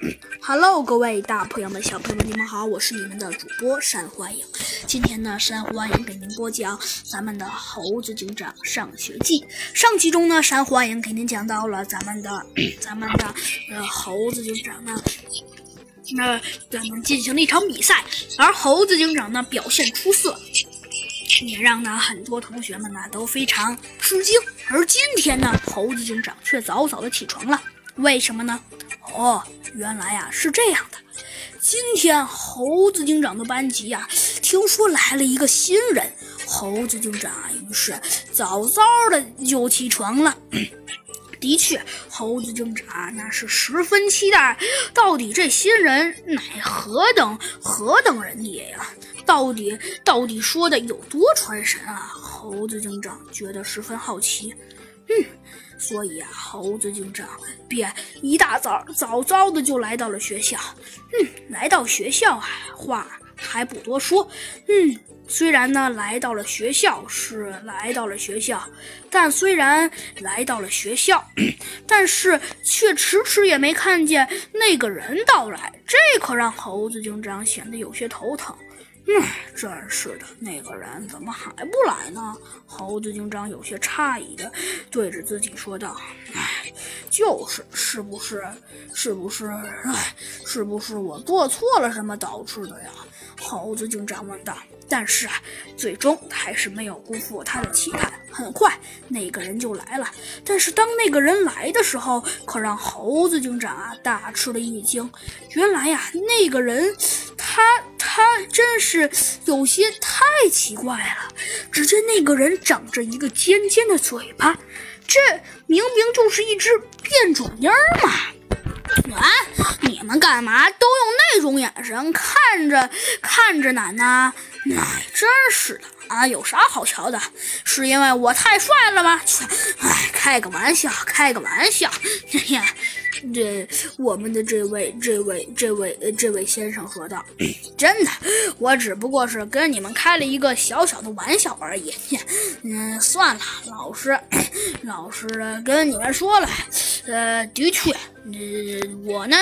Hello，各位大朋友们、小朋友们，你们好，我是你们的主播山欢迎。今天呢，山欢迎给您播讲咱们的《猴子警长上学记》。上集中呢，山欢迎给您讲到了咱们的、咱们的呃猴子警长呢，那咱们进行了一场比赛，而猴子警长呢表现出色，也让呢很多同学们呢都非常吃惊。而今天呢，猴子警长却早早的起床了，为什么呢？哦，原来呀是这样的。今天猴子警长的班级呀，听说来了一个新人，猴子警长于是早早的就起床了。的确，猴子警长那是十分期待，到底这新人乃何等何等人也呀？到底到底说的有多传神啊？猴子警长觉得十分好奇。嗯，所以啊，猴子警长便一大早早早的就来到了学校。嗯，来到学校啊，话还不多说。嗯，虽然呢来到了学校是来到了学校，但虽然来到了学校，但是却迟迟也没看见那个人到来，这可让猴子警长显得有些头疼。嗯，真是的，那个人怎么还不来呢？猴子警长有些诧异的对着自己说道：“哎，就是，是不是？是不是？哎，是不是我做错了什么导致的呀？”猴子警长问道。但是啊，最终还是没有辜负他的期盼。很快，那个人就来了。但是当那个人来的时候，可让猴子警长啊大吃了一惊。原来呀，那个人，他是有些太奇怪了。只见那个人长着一个尖尖的嘴巴，这明明就是一只变种鹰嘛！啊，你们干嘛都用那种眼神看着看着奶奶？哎，真是的啊！有啥好瞧的？是因为我太帅了吗？切！哎，开个玩笑，开个玩笑。嘿嘿，这我们的这位、这位、这位、这位先生说道：“ 真的，我只不过是跟你们开了一个小小的玩笑而已。嗯，算了，老师，老师跟你们说了，呃，的确，呃，我呢，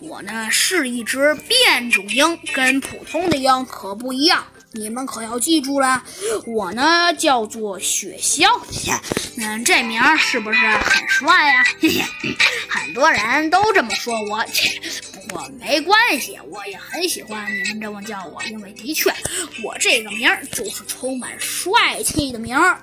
我呢是一只变种鹰，跟普通的鹰可不一样。”你们可要记住了，我呢叫做雪橇，嗯，这名儿是不是很帅呀？嘿嘿，很多人都这么说我，不过没关系，我也很喜欢你们这么叫我，因为的确，我这个名儿就是充满帅气的名儿。